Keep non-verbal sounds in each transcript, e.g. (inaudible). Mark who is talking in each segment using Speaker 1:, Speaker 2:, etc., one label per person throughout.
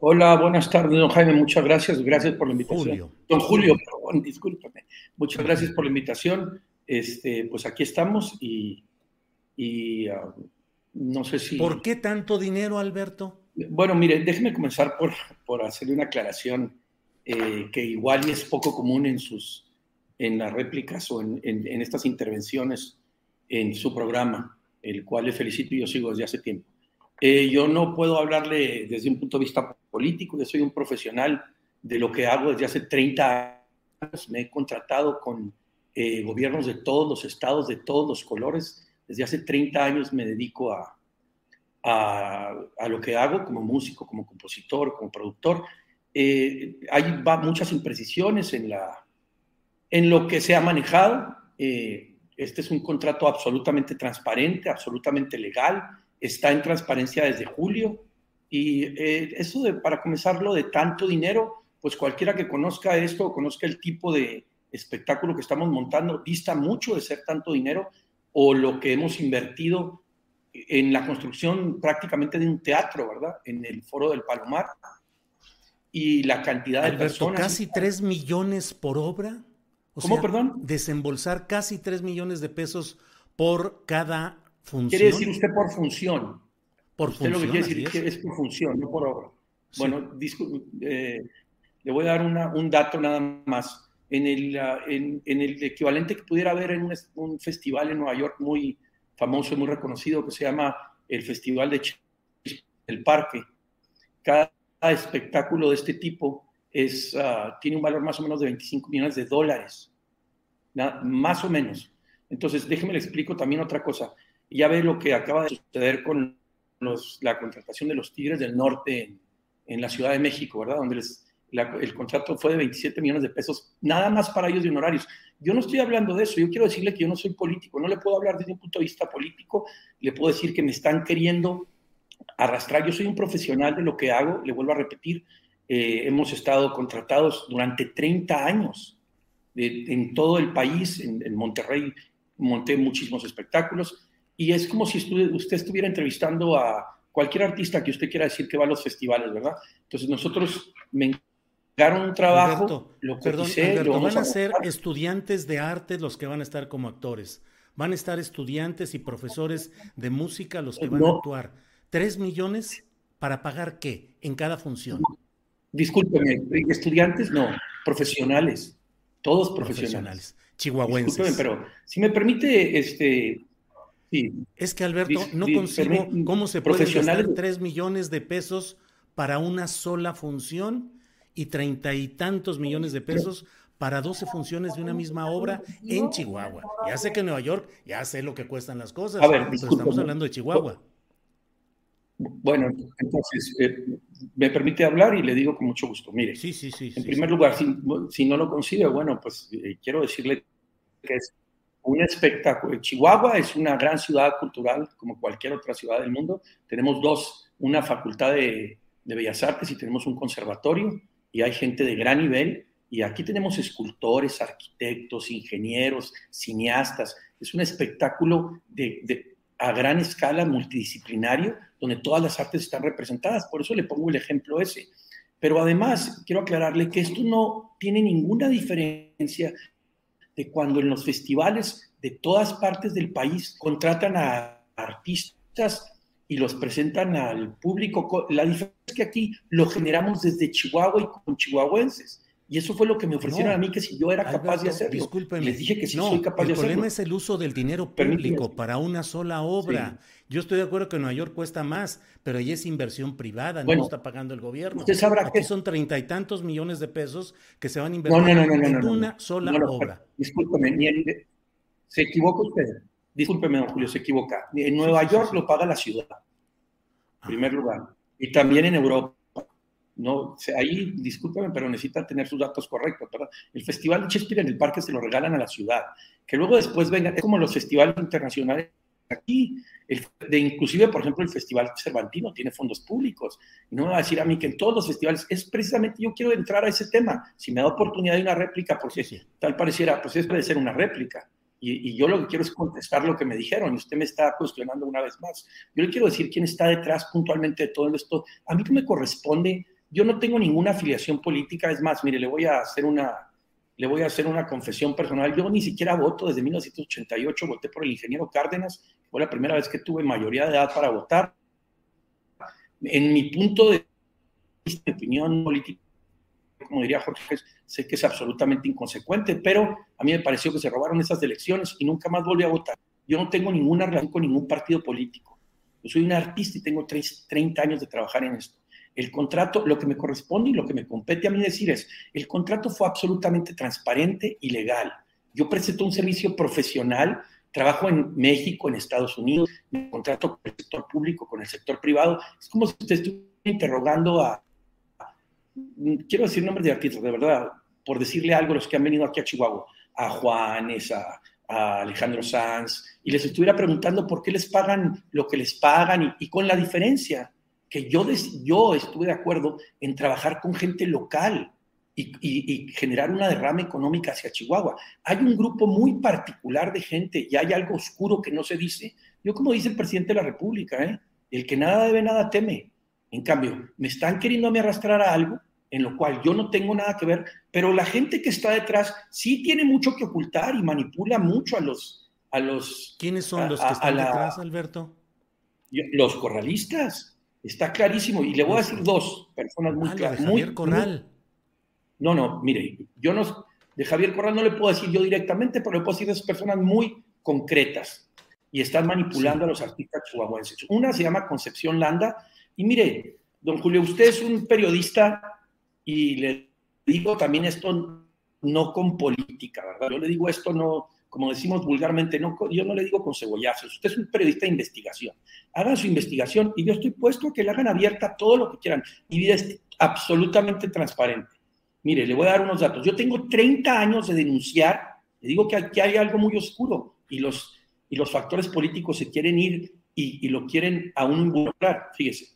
Speaker 1: Hola, buenas tardes, don Jaime. Muchas gracias. Gracias por la invitación.
Speaker 2: Julio.
Speaker 1: Don Julio, perdón, discúlpame. Muchas gracias por la invitación. Este, pues aquí estamos y, y ah, no sé si.
Speaker 2: ¿Por qué tanto dinero, Alberto?
Speaker 1: Bueno, mire, déjeme comenzar por, por hacerle una aclaración eh, que igual es poco común en sus en las réplicas o en, en- en estas intervenciones en su programa, el cual le felicito y yo sigo desde hace tiempo. Eh, yo no puedo hablarle desde un punto de vista político, yo soy un profesional de lo que hago desde hace 30 años, me he contratado con eh, gobiernos de todos los estados, de todos los colores, desde hace 30 años me dedico a, a, a lo que hago como músico, como compositor, como productor. Eh, hay va muchas imprecisiones en, la, en lo que se ha manejado. Eh, este es un contrato absolutamente transparente, absolutamente legal, está en transparencia desde julio. Y eh, eso de, para comenzarlo de tanto dinero, pues cualquiera que conozca esto, conozca el tipo de espectáculo que estamos montando, dista mucho de ser tanto dinero o lo que hemos invertido en la construcción prácticamente de un teatro, ¿verdad? En el Foro del Palomar. Y la cantidad de personas.
Speaker 2: casi 3 millones por obra. O
Speaker 1: ¿Cómo,
Speaker 2: sea,
Speaker 1: perdón?
Speaker 2: Desembolsar casi 3 millones de pesos por cada función.
Speaker 1: Quiere decir usted por función.
Speaker 2: por
Speaker 1: Usted lo que
Speaker 2: función,
Speaker 1: quiere decir
Speaker 2: es.
Speaker 1: que es por función, no por obra.
Speaker 2: Sí.
Speaker 1: Bueno, eh, le voy a dar una- un dato nada más. En el, ah, en, en el equivalente que pudiera haber en un, un festival en Nueva York muy famoso y muy reconocido que se llama el Festival de Ch- el Parque. Cada espectáculo de este tipo es, ah, tiene un valor más o menos de 25 millones de dólares. Na- más o menos. Entonces, déjeme le explico también otra cosa. Ya ve lo que acaba de suceder con los- la contratación de los Tigres del Norte en, en la Ciudad de México, ¿verdad? Donde les- la- el contrato fue de 27 millones de pesos, nada más para ellos de honorarios. Yo no estoy hablando de eso, yo quiero decirle que yo no soy político, no le puedo hablar desde un punto de vista político, le puedo decir que me están queriendo arrastrar. Yo soy un profesional de lo que hago, le vuelvo a repetir, eh, hemos estado contratados durante 30 años de- en todo el país, en, en Monterrey monté muchísimos espectáculos y es como si usted estuviera entrevistando a cualquier artista que usted quiera decir que va a los festivales, ¿verdad? Entonces nosotros me encargaron un trabajo,
Speaker 2: Alberto,
Speaker 1: lo
Speaker 2: perdón,
Speaker 1: coticé,
Speaker 2: Alberto, van a ser estudiantes de arte los que van a estar como actores. Van a estar estudiantes y profesores de música los que van a actuar. ¿Tres millones para pagar qué en cada función?
Speaker 1: Discúlpeme, estudiantes no, profesionales, todos profesionales.
Speaker 2: Profesionales, chihuahuenses.
Speaker 1: Discúlpeme, pero si me permite, este, sí,
Speaker 2: Es que Alberto, no
Speaker 1: dis-
Speaker 2: concibo
Speaker 1: permit-
Speaker 2: cómo se pueden gastar tres millones de pesos para una sola función y treinta y tantos millones de pesos para 12 funciones de una misma obra en Chihuahua. Ya sé que en Nueva York, ya sé lo que cuestan las cosas,
Speaker 1: A ver,
Speaker 2: pero
Speaker 1: discúlpame.
Speaker 2: estamos hablando de Chihuahua.
Speaker 1: bueno, entonces, eh, me permite hablar y le digo con mucho gusto. Mire,
Speaker 2: Sí, sí, sí.
Speaker 1: En
Speaker 2: sí,
Speaker 1: primer
Speaker 2: sí.
Speaker 1: lugar, si, si no lo consigue, bueno, pues eh, quiero decirle que es un espectáculo. Chihuahua es una gran ciudad cultural, como cualquier otra ciudad del mundo. Tenemos dos, una facultad de, Bellas Artes y tenemos un conservatorio, y hay gente de gran nivel. Y aquí tenemos escultores, arquitectos, ingenieros, cineastas. Es un espectáculo de- a gran escala, multidisciplinario, donde todas las artes están representadas. Por eso le pongo el ejemplo ese. Pero además, quiero aclararle que esto no tiene ninguna diferencia de cuando en los festivales de todas partes del país contratan a artistas y los presentan al público. La diferencia es que aquí lo generamos desde Chihuahua y con chihuahuenses. Y eso fue lo que me ofrecieron a mí, que si yo era capaz de hacerlo.
Speaker 2: Discúlpeme.
Speaker 1: Les dije que sí soy capaz
Speaker 2: de
Speaker 1: hacerlo.
Speaker 2: El problema es el uso del dinero público para una sola obra. Yo estoy de acuerdo que en Nueva York cuesta más, pero ahí es inversión privada, no está pagando el gobierno.
Speaker 1: Usted sabrá
Speaker 2: Aquí
Speaker 1: que
Speaker 2: son treinta y tantos millones de pesos que se van a invertir en una sola obra.
Speaker 1: Discúlpeme, se equivoca usted. Discúlpeme, don Julio, se equivoca. En Nueva York lo paga la ciudad, en ah. primer lugar. Y también en Europa. No, ahí, discúlpeme, pero necesita tener sus datos correctos. ¿verdad? El Festival de Shakespeare en el parque se lo regalan a la ciudad. Que luego después vengan, es como los festivales internacionales aquí. El, de inclusive, por ejemplo, el Festival Cervantino tiene fondos públicos. Y no me va a decir a mí que en todos los festivales, es precisamente, yo quiero entrar a ese tema. Si me da oportunidad de una réplica, porque sí. tal pareciera, pues es puede ser una réplica. Y, y, yo lo que quiero es contestar lo que me dijeron y usted me está cuestionando una vez más. Yo le quiero decir quién está detrás puntualmente de todo esto. A mí no me corresponde yo no tengo ninguna afiliación política, es más, mire, le voy a hacer una, le voy a hacer una confesión personal. Yo ni siquiera voto desde 1988, voté por el ingeniero Cárdenas, fue la primera vez que tuve mayoría de edad para votar. En mi punto de vista, opinión política, como diría Jorge, sé que es absolutamente inconsecuente, pero a mí me pareció que se robaron esas elecciones y nunca más volví a votar. Yo no tengo ninguna relación con ningún partido político. Yo soy un artista y tengo 30 años de trabajar en esto. El contrato, lo que me corresponde y lo que me compete a mí decir es, el contrato fue absolutamente transparente y legal. Yo presento un servicio profesional, trabajo en México, en Estados Unidos, me contrato con el sector público, con el sector privado. Es como si usted estuviera interrogando a, quiero decir nombres de artistas, de verdad, por decirle algo a los que han venido aquí a Chihuahua, a Juanes, a, Alejandro Sanz, y les estuviera preguntando por qué les pagan lo que les pagan y con la diferencia que yo, yo estuve de acuerdo en trabajar con gente local y, generar una derrama económica hacia Chihuahua. Hay un grupo muy particular de gente y hay algo oscuro que no se dice. Yo, como dice el presidente de la República, ¿eh? el que nada debe, nada teme. En cambio, me están queriendo me arrastrar a algo en lo cual yo no tengo nada que ver, pero la gente que está detrás sí tiene mucho que ocultar y manipula mucho a los... A los
Speaker 2: ¿Quiénes son los que están detrás, Alberto?
Speaker 1: Los corralistas Está clarísimo. Y le voy a decir dos personas muy claras.
Speaker 2: Javier Corral.
Speaker 1: no, no, mire, yo no, de Javier Corral no le puedo decir yo directamente, pero le puedo decir de esas personas muy concretas y están manipulando a los artistas chihuahuenses. Una se llama Concepción Landa. Y mire, don Julio, usted es un periodista y le digo también esto no con política, ¿verdad? Yo le digo esto no, como decimos vulgarmente, yo no le digo con cebollazos, usted es un periodista de investigación, hagan su investigación y yo estoy puesto a que le hagan abierta todo lo que quieran. Mi vida es absolutamente transparente. Mire, le voy a dar unos datos. Yo tengo 30 años de denunciar, le digo que aquí hay algo muy oscuro y los, y los factores políticos se quieren ir y, y lo quieren aún involucrar. Fíjese,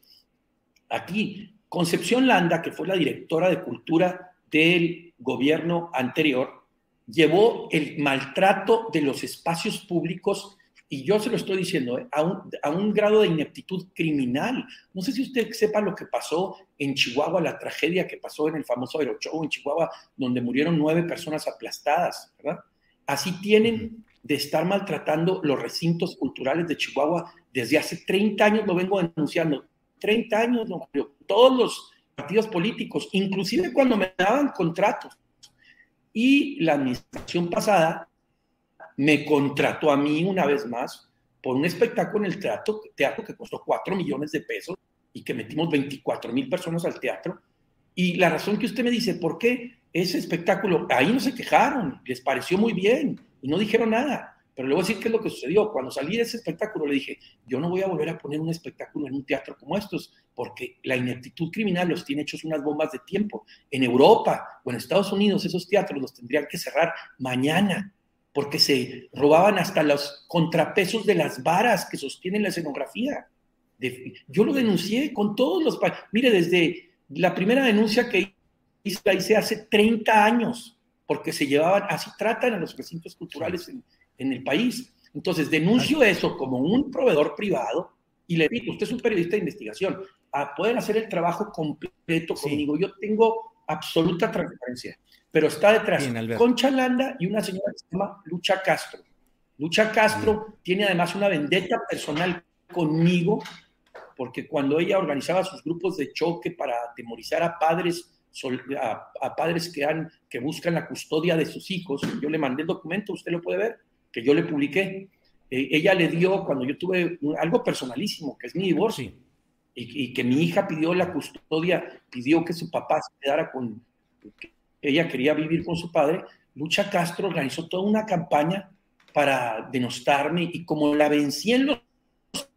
Speaker 1: aquí Concepción Landa, que fue la directora de cultura del gobierno anterior, llevó el maltrato de los espacios públicos, y yo se lo estoy diciendo, eh, a, un, a, un, grado de ineptitud criminal. No sé si usted sepa lo que pasó en Chihuahua, la tragedia que pasó en el famoso Aeroshow en Chihuahua, donde murieron nueve personas aplastadas, ¿verdad? Así tienen de estar maltratando los recintos culturales de Chihuahua desde hace 30 años, lo vengo denunciando. 30 años, no, todos los partidos políticos, inclusive cuando me daban contratos y la administración pasada me contrató a mí una vez más por un espectáculo en el teatro, teatro que costó 4 millones de pesos y que metimos 24 mil personas al teatro. Y la razón que usted me dice, ¿por qué ese espectáculo? Ahí no se quejaron, les pareció muy bien y no dijeron nada. Pero le voy a decir qué es lo que sucedió. Cuando salí de ese espectáculo le dije, yo no voy a volver a poner un espectáculo en un teatro como estos, porque la ineptitud criminal los tiene hechos unas bombas de tiempo. En Europa o en Estados Unidos esos teatros los tendrían que cerrar mañana, porque se robaban hasta los contrapesos de las varas que sostienen la escenografía. yo lo denuncié con todos los... Mire, desde la primera denuncia que hice, la hice hace 30 años, porque se llevaban, así tratan a los recintos culturales en, en el país. Entonces, denuncio eso como un proveedor privado y le digo, usted es un periodista de investigación, ah, pueden hacer el trabajo completo conmigo. Yo tengo absoluta transparencia, pero está detrás Concha Landa y una señora que se llama Lucha Castro. Lucha Castro tiene además una vendetta personal conmigo, porque cuando ella organizaba sus grupos de choque para atemorizar a padres a, padres que, han, que buscan la custodia de sus hijos. Yo le mandé el documento, usted lo puede ver, que yo le publiqué. Eh, ella le dio, cuando yo tuve algo personalísimo, que es mi divorcio, y, que mi hija pidió la custodia, pidió que su papá se quedara con, ella quería vivir con su padre, Lucha Castro organizó toda una campaña para denostarme y como la vencí en los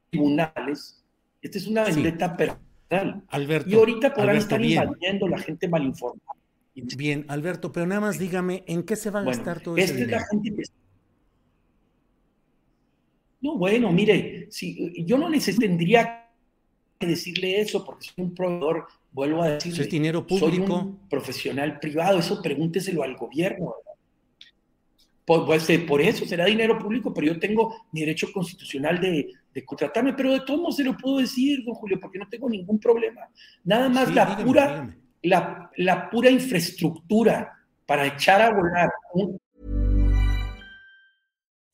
Speaker 1: tribunales, esta es una vendetta personal.
Speaker 2: Alberto,
Speaker 1: y ahorita podrán estar invadiendo la gente mal informada.
Speaker 2: Bien, Alberto, pero nada más dígame, ¿en qué se va a gastar todo ese dinero? la gente
Speaker 1: No, bueno, mire, si, yo no les tendría que decirle eso porque soy un proveedor, vuelvo a decir,
Speaker 2: es dinero público.
Speaker 1: Soy un profesional privado, eso pregúnteselo al gobierno. Por, pues, eh, por eso será dinero público, pero yo tengo mi derecho constitucional de, contratarme, pero de todos modos se lo puedo decir, don Julio, porque no tengo ningún problema. Nada más la, pura, La, la pura infraestructura para echar a volar un,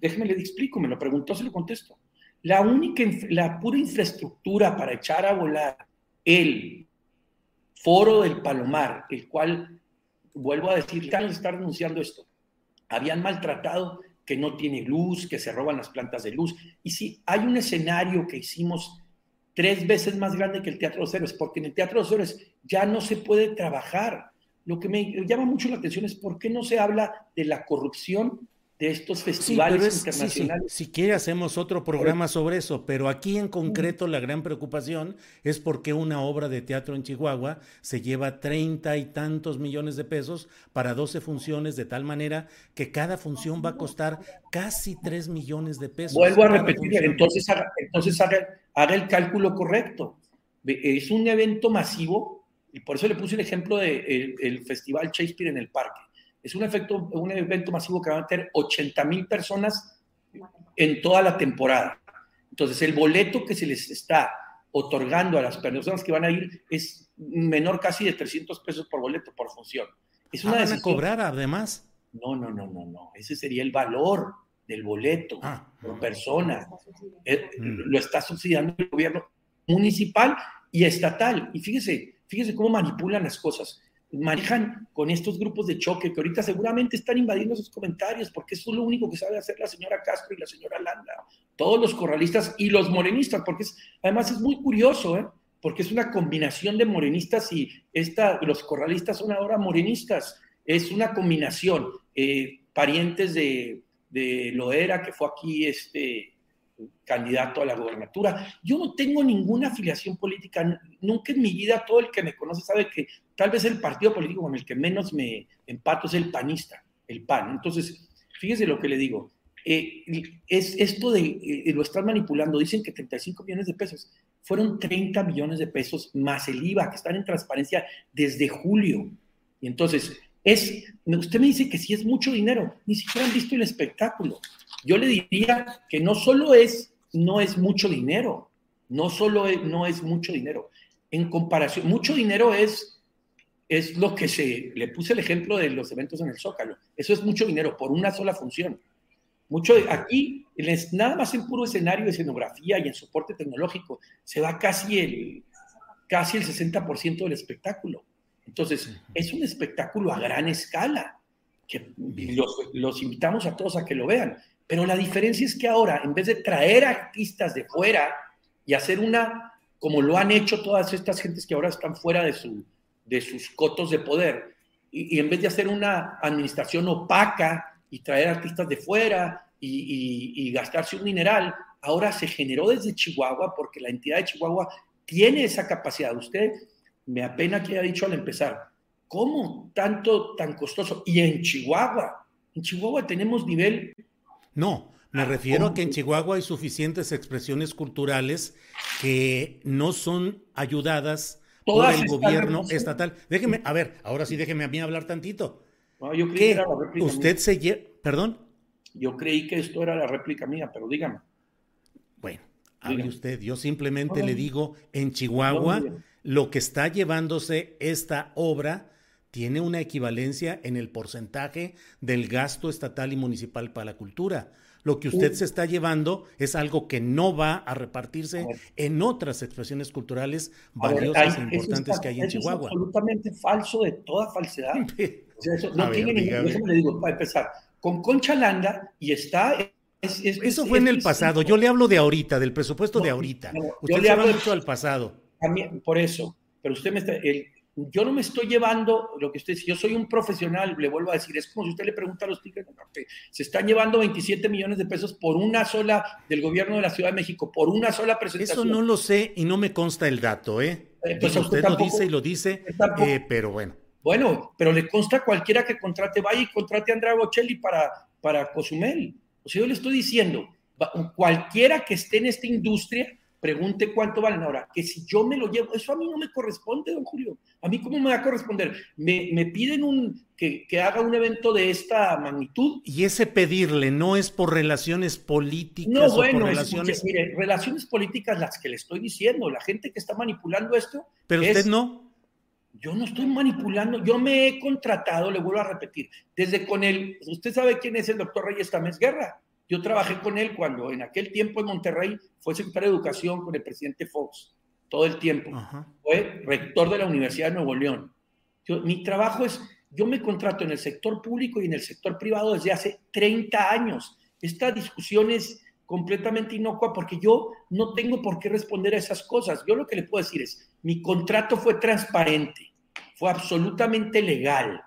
Speaker 1: Déjeme le me lo preguntó, se lo contesto. La única, la pura infraestructura para echar a volar el foro del Palomar, el cual, vuelvo a decir, están estar denunciando esto, habían maltratado que no tiene luz, que se roban las plantas de luz. Y si hay un escenario que hicimos tres veces más grande que el Teatro de los Héroes, porque en el Teatro de los Héroes ya no se puede trabajar. Lo que me llama mucho la atención es por qué no se habla de la corrupción de estos festivales internacionales.
Speaker 2: si quiere hacemos otro programa sobre eso, pero aquí en concreto la gran preocupación es porque una obra de teatro en Chihuahua se lleva treinta y tantos millones de pesos para 12 funciones, de tal manera que cada función va a costar casi tres millones de pesos.
Speaker 1: Vuelvo a repetir, entonces, haga, entonces haga, el cálculo correcto. Es un evento masivo, y por eso le puse el ejemplo del el Festival Shakespeare en el Parque es un, efecto, un evento masivo que va a meter 80 mil personas en toda la temporada. Entonces, el boleto que se les está otorgando a las personas que van a ir es menor casi de 300 pesos por boleto por función. Es
Speaker 2: una ah, van a cobrar además?
Speaker 1: No, no, no, no, no. Ese sería el valor del boleto ah. por persona. Eh, mm. Lo está subsidiando el gobierno municipal y estatal. Y fíjese, fíjese cómo manipulan las cosas manejan con estos grupos de choque que ahorita seguramente están invadiendo sus comentarios porque eso es lo único que sabe hacer la señora Castro y la señora Landa, todos los corralistas y los morenistas, porque además es muy curioso, ¿eh? porque es una combinación de morenistas y esta, los corralistas son ahora morenistas, es una combinación, eh, parientes de, de Loera, que fue aquí este, candidato a la gobernatura. Yo no tengo ninguna afiliación política, nunca en mi vida, todo el que me conoce sabe que tal vez el partido político con el que menos me empato es el panista, el PAN. Entonces, fíjese lo que le digo. Eh, es esto de eh, lo están manipulando, dicen que 35 millones de pesos, fueron 30 millones de pesos más el IVA, que están en transparencia desde julio. Y entonces, es, usted me dice que si es mucho dinero, ni siquiera han visto el espectáculo. Yo le diría que no solo es, no es mucho dinero, no solo es, no es mucho dinero. En comparación, mucho dinero es es lo que se, le puse el ejemplo de los eventos en el Zócalo. Eso es mucho dinero por una sola función. Mucho, aquí, nada más en puro escenario de escenografía y en soporte tecnológico, se va casi el, casi el 60% del espectáculo. Entonces, es un espectáculo a gran escala, que los, los invitamos a todos a que lo vean. Pero la diferencia es que ahora, en vez de traer artistas de fuera y hacer una, como lo han hecho todas estas gentes que ahora están fuera de su, de sus cotos de poder. Y, en vez de hacer una administración opaca y traer artistas de fuera y, gastarse un mineral, ahora se generó desde Chihuahua porque la entidad de Chihuahua tiene esa capacidad. Usted me apena que haya dicho al empezar, ¿cómo tanto, tan costoso? Y en Chihuahua, en Chihuahua tenemos nivel...
Speaker 2: No, me refiero a que en Chihuahua hay suficientes expresiones culturales que no son ayudadas por el gobierno estatal. Déjeme, a ver, ahora sí déjeme a mí hablar tantito.
Speaker 1: yo creí que era la réplica
Speaker 2: usted se lleva, perdón.
Speaker 1: Yo creí que esto era la réplica mía, pero dígame.
Speaker 2: Bueno, hable usted. Yo simplemente le digo, en Chihuahua, lo que está llevándose esta obra tiene una equivalencia en el porcentaje del gasto estatal y municipal para la cultura. Lo que usted se está llevando es algo que no va a repartirse en otras expresiones culturales valiosas e importantes que hay en Chihuahua.
Speaker 1: Es absolutamente falso de toda falsedad. (laughs) no tiene ningún. Le digo, para empezar, con Concha Landa y está.
Speaker 2: Eso fue en el pasado. Yo le hablo de ahorita, del presupuesto de ahorita. usted yo le hablo mucho al pasado.
Speaker 1: por eso, pero usted me está. El, yo no me estoy llevando lo que usted dice, yo soy un profesional, le vuelvo a decir, es como si usted le pregunta a los tigres se están llevando 27 millones de pesos por una sola del gobierno de la Ciudad de México, por una sola presentación.
Speaker 2: Eso no lo sé y no me consta el dato, ¿eh? eh pues usted, lo dice y lo dice, eh, pero bueno.
Speaker 1: Bueno, pero le consta cualquiera que contrate, vaya y contrate a Andrea Bocelli para, para Cozumel. O sea, yo le estoy diciendo, cualquiera que esté en esta industria pregunte cuánto valen. Ahora, que si yo me lo llevo, eso a mí no me corresponde, don Julio. ¿A mí cómo me va a corresponder? Me, me piden un, que, que, haga un evento de esta magnitud.
Speaker 2: Y ese pedirle no es por relaciones políticas.
Speaker 1: No, bueno, relaciones... mire, relaciones políticas las que le estoy diciendo, la gente que está manipulando esto.
Speaker 2: Pero usted no.
Speaker 1: Yo no estoy manipulando, yo me he contratado, le vuelvo a repetir, desde con el, usted sabe quién es el doctor Reyes Tamés Guerra, yo trabajé con él cuando en aquel tiempo en Monterrey fue secretario de Educación con el presidente Fox, todo el tiempo. Fue rector de la Universidad de Nuevo León. mi trabajo es, yo me contrato en el sector público y en el sector privado desde hace 30 años. Esta discusión es completamente inocua porque yo no tengo por qué responder a esas cosas. Yo lo que le puedo decir es, mi contrato fue transparente, fue absolutamente legal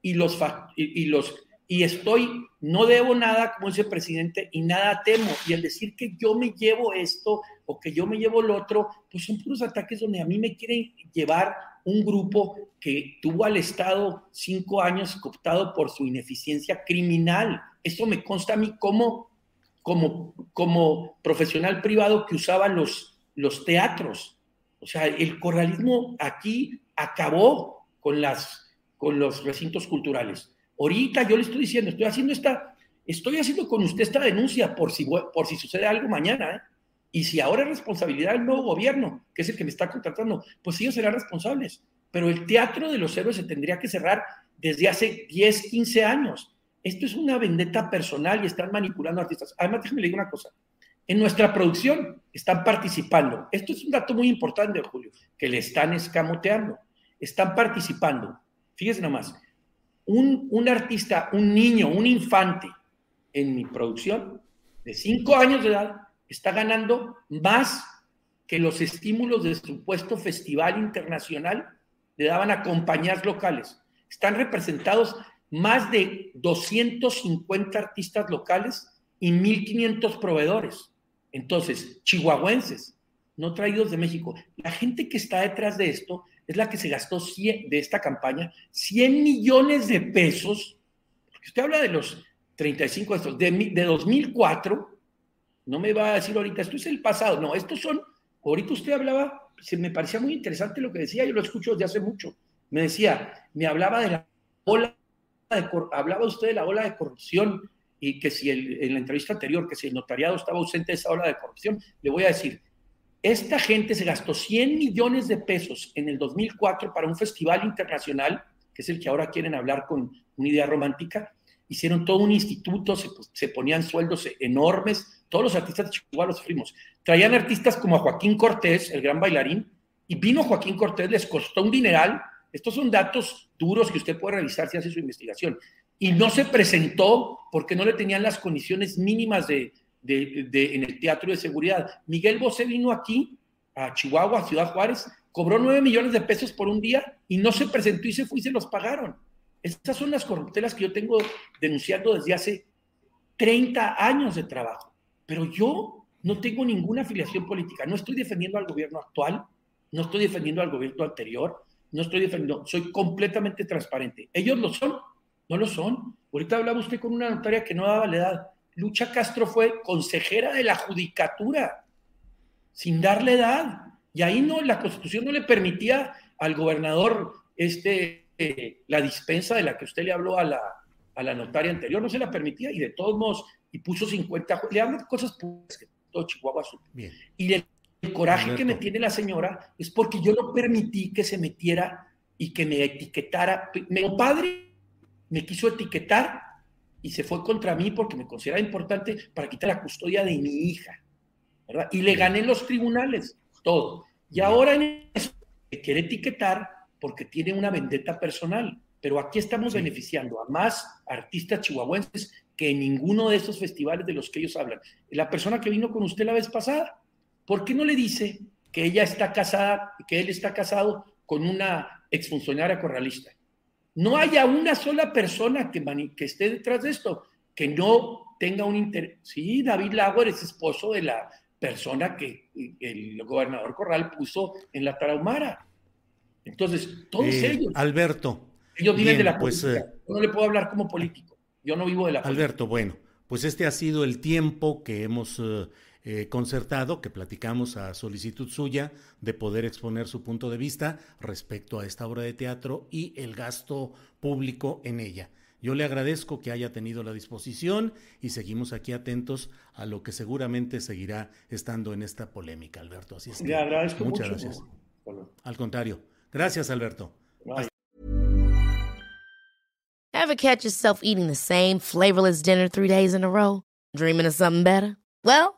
Speaker 1: y los, y los y estoy, no debo nada, como dice el presidente, y nada temo. Y al decir que yo me llevo esto o que yo me llevo lo otro, pues son puros ataques donde a mí me quieren llevar un grupo que tuvo al Estado cinco años cooptado por su ineficiencia criminal. Esto me consta a mí como, como, como profesional privado que usaba los, los teatros. O sea, el corralismo aquí acabó con, las, con los recintos culturales Ahorita yo le estoy diciendo, estoy haciendo esta, estoy haciendo con usted esta denuncia por si, por si sucede algo mañana, ¿eh? Y si ahora es responsabilidad del nuevo gobierno, que es el que me está contratando, pues ellos serán responsables. Pero el teatro de los héroes se tendría que cerrar desde hace 10, 15 años. Esto es una vendetta personal y están manipulando artistas. Además, déjeme leer una cosa. En nuestra producción están participando. Esto es un dato muy importante, Julio, que le están escamoteando. Están participando. Fíjese nomás un, artista, un niño, un infante en mi producción de cinco años de edad está ganando más que los estímulos de supuesto festival internacional le daban a compañías locales. Están representados más de 250 artistas locales y 1.500 proveedores. Entonces, chihuahuenses, no traídos de México. La gente que está detrás de esto es la que se gastó de esta campaña 100 millones de pesos, usted habla de los 35 estos, de, de 2004, no me va a decir ahorita, esto es el pasado, no, estos son, ahorita usted hablaba, se me parecía muy interesante lo que decía, yo lo escucho desde hace mucho, me decía, me hablaba de la ola, de, hablaba usted de la ola de corrupción y que si en la entrevista anterior, que si el notariado estaba ausente de esa ola de corrupción, le voy a decir, esta gente se gastó 100 millones de pesos en el 2004 para un festival internacional, que es el que ahora quieren hablar con una idea romántica. Hicieron todo un instituto, se, ponían sueldos enormes, todos los artistas de Chihuahua los fuimos. Traían artistas como a Joaquín Cortés, el gran bailarín, y vino Joaquín Cortés, les costó un dineral. Estos son datos duros que usted puede revisar si hace su investigación. Y no se presentó porque no le tenían las condiciones mínimas de, en el teatro de seguridad. Miguel Bosé vino aquí, a Chihuahua, a Ciudad Juárez, cobró 9 millones de pesos por un día y no se presentó y se fue y se los pagaron. Estas son las corruptelas que yo tengo denunciando desde hace 30 años de trabajo. Pero yo no tengo ninguna afiliación política. No estoy defendiendo al gobierno actual, no estoy defendiendo al gobierno anterior, no estoy defendiendo, soy completamente transparente. Ellos lo son, no lo son. Ahorita hablaba usted con una notaria que no daba la edad. Lucha Castro fue consejera de la judicatura, sin darle edad. Y ahí no, la constitución no le permitía al gobernador este, eh, la dispensa de la que usted le habló a la, a la notaria anterior, no se la permitía y de todos modos, y puso 50, le hablo cosas que todo Chihuahua Bien. Y el, coraje que me tiene la señora es porque yo no permití que se metiera y que me etiquetara. Mi padre me quiso etiquetar y se fue contra mí porque me consideraba importante para quitar la custodia de mi hija. ¿verdad? Y le gané en los tribunales, todo. Y ahora en eso me quiere etiquetar porque tiene una vendetta personal. Pero aquí estamos beneficiando a más artistas chihuahuenses que en ninguno de esos festivales de los que ellos hablan. La persona que vino con usted la vez pasada, ¿por qué no le dice que ella está casada, que él está casado con una exfuncionaria corralista? No haya una sola persona que, que esté detrás de esto que no tenga un interés. Sí, David Lago es esposo de la persona que el gobernador Corral puso en la Tarahumara. Entonces, todos eh, ellos.
Speaker 2: Alberto.
Speaker 1: Ellos viven de la pues, política. Eh, Yo no le puedo hablar como político. Yo no vivo de la
Speaker 2: política. Alberto, bueno, pues este ha sido el tiempo que hemos eh, concertado, que platicamos a solicitud suya de poder exponer su punto de vista respecto a esta obra de teatro y el gasto público en ella. Yo le agradezco que haya tenido la disposición y seguimos aquí atentos a lo que seguramente seguirá estando en esta polémica, Alberto. Así es
Speaker 1: que, agradezco
Speaker 2: muchas gracias. Al contrario, gracias, Alberto.
Speaker 3: Ever catch yourself eating the same flavorless dinner three days in a row? Dreaming of something better? Well,